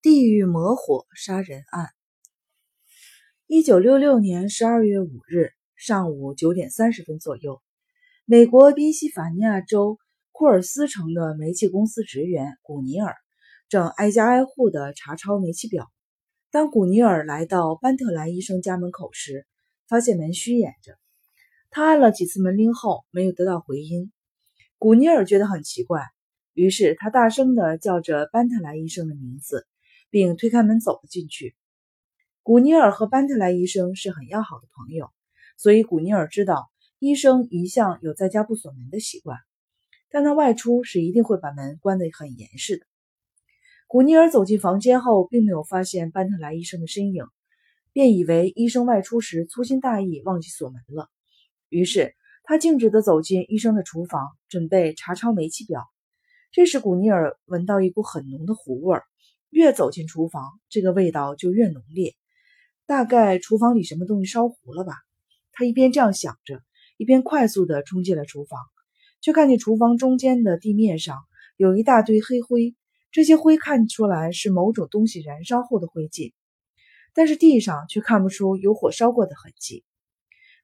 地狱魔火杀人案。一九六六年十二月五日上午九点三十分左右，美国宾夕法尼亚州库尔斯城的煤气公司职员古尼尔正挨家挨户地查抄煤气表。当古尼尔来到班特莱医生家门口时，发现门虚掩着。他按了几次门铃后，没有得到回音。古尼尔觉得很奇怪，于是他大声地叫着班特莱医生的名字。并推开门走了进去。古尼尔和班特莱医生是很要好的朋友，所以古尼尔知道医生一向有在家不锁门的习惯，但他外出是一定会把门关得很严实的。古尼尔走进房间后，并没有发现班特莱医生的身影，便以为医生外出时粗心大意忘记锁门了。于是他径直地走进医生的厨房，准备查抄煤气表。这时，古尼尔闻到一股很浓的糊味儿。越走进厨房，这个味道就越浓烈。大概厨房里什么东西烧糊了吧？他一边这样想着，一边快速地冲进了厨房，却看见厨房中间的地面上有一大堆黑灰。这些灰看出来是某种东西燃烧后的灰烬，但是地上却看不出有火烧过的痕迹。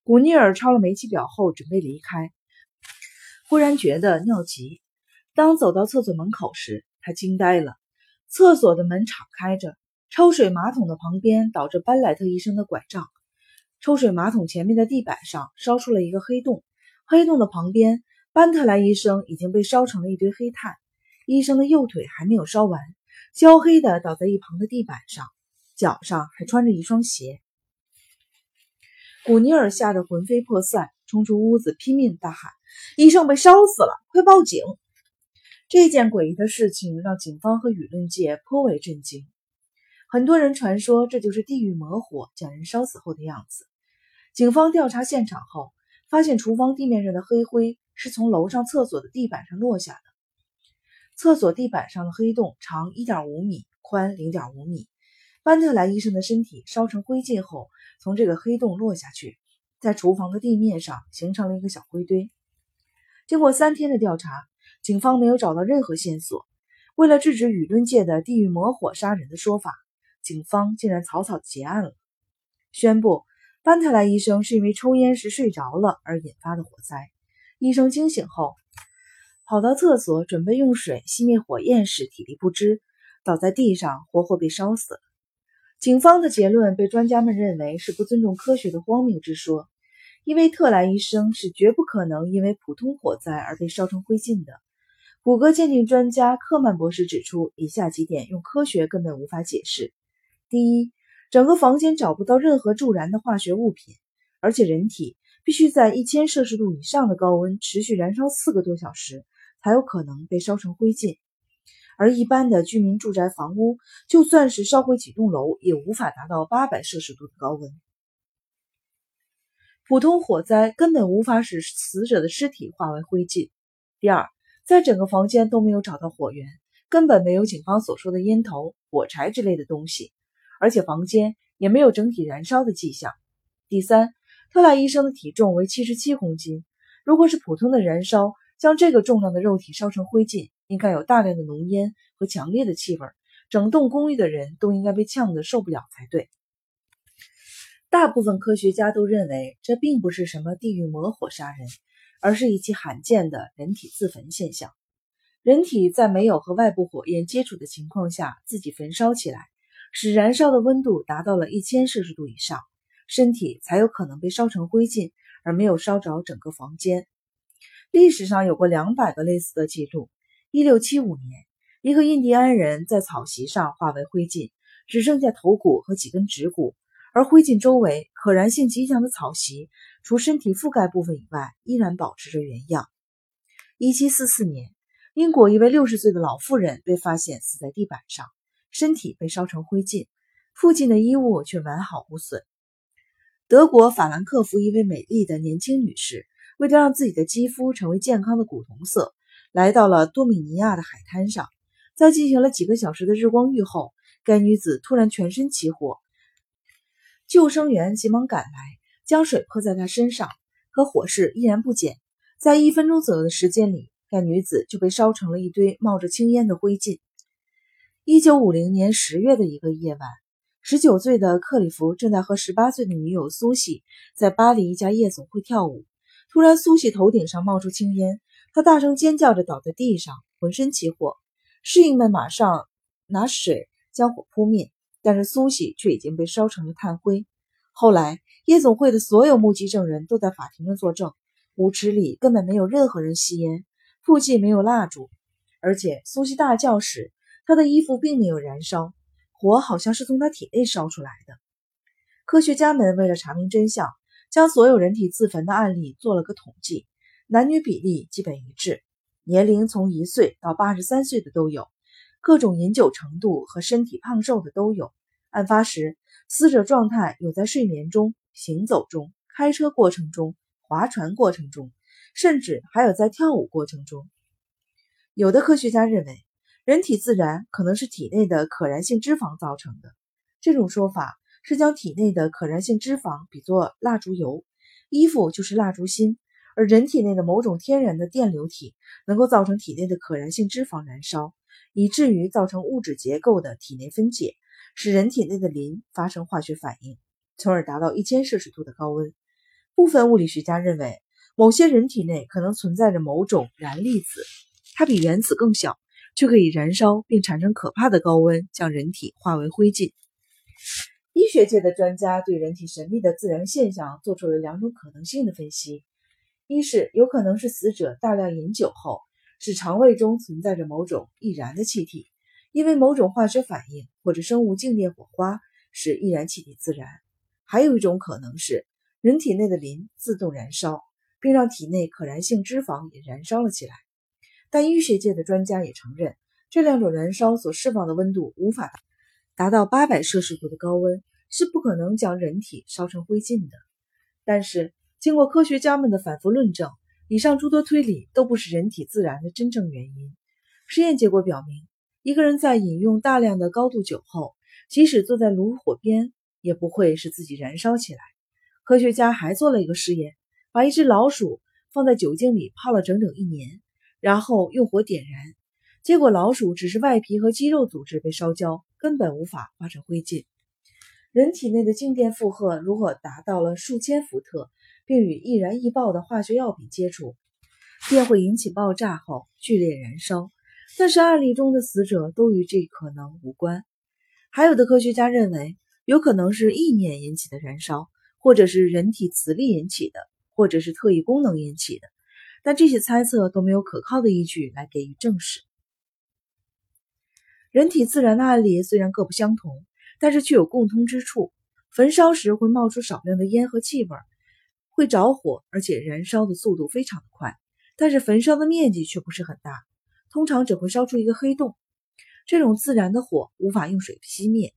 古尼尔抄了煤气表后准备离开，忽然觉得尿急。当走到厕所门口时，他惊呆了。厕所的门敞开着，抽水马桶的旁边倒着班莱特医生的拐杖，抽水马桶前面的地板上烧出了一个黑洞，黑洞的旁边，班特莱医生已经被烧成了一堆黑炭，医生的右腿还没有烧完，焦黑的倒在一旁的地板上，脚上还穿着一双鞋。古尼尔吓得魂飞魄散，冲出屋子，拼命大喊：“医生被烧死了，快报警！”这件诡异的事情让警方和舆论界颇为震惊。很多人传说这就是地狱魔火将人烧死后的样子。警方调查现场后，发现厨房地面上的黑灰是从楼上厕所的地板上落下的。厕所地板上的黑洞长1.5米，宽0.5米。班特莱医生的身体烧成灰烬后，从这个黑洞落下去，在厨房的地面上形成了一个小灰堆。经过三天的调查。警方没有找到任何线索。为了制止舆论界的“地狱魔火杀人”的说法，警方竟然草草结案了，宣布班特莱医生是因为抽烟时睡着了而引发的火灾。医生惊醒后，跑到厕所准备用水熄灭火焰时体力不支，倒在地上，活活被烧死。警方的结论被专家们认为是不尊重科学的荒谬之说，因为特莱医生是绝不可能因为普通火灾而被烧成灰烬的。骨骼鉴定专家科曼博士指出，以下几点用科学根本无法解释：第一，整个房间找不到任何助燃的化学物品，而且人体必须在一千摄氏度以上的高温持续燃烧四个多小时，才有可能被烧成灰烬。而一般的居民住宅房屋，就算是烧毁几栋楼，也无法达到八百摄氏度的高温。普通火灾根本无法使死者的尸体化为灰烬。第二。在整个房间都没有找到火源，根本没有警方所说的烟头、火柴之类的东西，而且房间也没有整体燃烧的迹象。第三，特莱医生的体重为七十七公斤，如果是普通的燃烧，将这个重量的肉体烧成灰烬，应该有大量的浓烟和强烈的气味，整栋公寓的人都应该被呛得受不了才对。大部分科学家都认为，这并不是什么地狱魔火杀人。而是一起罕见的人体自焚现象。人体在没有和外部火焰接触的情况下自己焚烧起来，使燃烧的温度达到了一千摄氏度以上，身体才有可能被烧成灰烬，而没有烧着整个房间。历史上有过两百个类似的记录。一六七五年，一个印第安人在草席上化为灰烬，只剩下头骨和几根指骨。而灰烬周围可燃性极强的草席，除身体覆盖部分以外，依然保持着原样。一七四四年，英国一位六十岁的老妇人被发现死在地板上，身体被烧成灰烬，附近的衣物却完好无损。德国法兰克福一位美丽的年轻女士，为了让自己的肌肤成为健康的古铜色，来到了多米尼亚的海滩上，在进行了几个小时的日光浴后，该女子突然全身起火。救生员急忙赶来，将水泼在她身上，可火势依然不减。在一分钟左右的时间里，该女子就被烧成了一堆冒着青烟的灰烬。一九五零年十月的一个夜晚，十九岁的克里夫正在和十八岁的女友苏西在巴黎一家夜总会跳舞。突然，苏西头顶上冒出青烟，她大声尖叫着倒在地上，浑身起火。侍应们马上拿水将火扑灭，但是苏西却已经被烧成了炭灰。后来，夜总会的所有目击证人都在法庭上作证，舞池里根本没有任何人吸烟，附近没有蜡烛，而且苏西大叫时。他的衣服并没有燃烧，火好像是从他体内烧出来的。科学家们为了查明真相，将所有人体自焚的案例做了个统计，男女比例基本一致，年龄从一岁到八十三岁的都有，各种饮酒程度和身体胖瘦的都有。案发时，死者状态有在睡眠中、行走中、开车过程中、划船过程中，甚至还有在跳舞过程中。有的科学家认为。人体自燃可能是体内的可燃性脂肪造成的。这种说法是将体内的可燃性脂肪比作蜡烛油，衣服就是蜡烛芯，而人体内的某种天然的电流体能够造成体内的可燃性脂肪燃烧，以至于造成物质结构的体内分解，使人体内的磷发生化学反应，从而达到一千摄氏度的高温。部分物理学家认为，某些人体内可能存在着某种燃粒子，它比原子更小。却可以燃烧并产生可怕的高温，将人体化为灰烬。医学界的专家对人体神秘的自然现象做出了两种可能性的分析：一是有可能是死者大量饮酒后，使肠胃中存在着某种易燃的气体，因为某种化学反应或者生物静电火花使易燃气体自燃；还有一种可能是人体内的磷自动燃烧，并让体内可燃性脂肪也燃烧了起来。但医学界的专家也承认，这两种燃烧所释放的温度无法达到八百摄氏度的高温，是不可能将人体烧成灰烬的。但是，经过科学家们的反复论证，以上诸多推理都不是人体自燃的真正原因。实验结果表明，一个人在饮用大量的高度酒后，即使坐在炉火边，也不会使自己燃烧起来。科学家还做了一个实验，把一只老鼠放在酒精里泡了整整一年。然后用火点燃，结果老鼠只是外皮和肌肉组织被烧焦，根本无法化成灰烬。人体内的静电负荷如果达到了数千伏特，并与易燃易爆的化学药品接触，便会引起爆炸后剧烈燃烧。但是案例中的死者都与这可能无关。还有的科学家认为，有可能是意念引起的燃烧，或者是人体磁力引起的，或者是特异功能引起的。但这些猜测都没有可靠的依据来给予证实。人体自燃的案例虽然各不相同，但是却有共通之处：焚烧时会冒出少量的烟和气味，会着火，而且燃烧的速度非常的快。但是焚烧的面积却不是很大，通常只会烧出一个黑洞。这种自燃的火无法用水熄灭，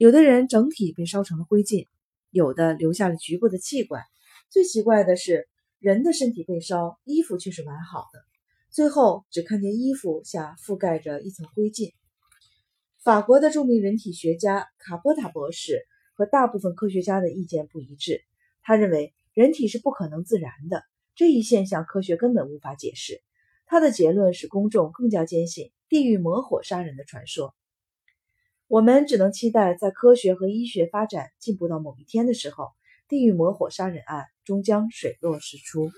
有的人整体被烧成了灰烬，有的留下了局部的气管。最奇怪的是。人的身体被烧，衣服却是完好的，最后只看见衣服下覆盖着一层灰烬。法国的著名人体学家卡波塔博士和大部分科学家的意见不一致，他认为人体是不可能自燃的，这一现象科学根本无法解释。他的结论使公众更加坚信地狱魔火杀人的传说。我们只能期待，在科学和医学发展进步到某一天的时候。地狱魔火杀人案终将水落石出。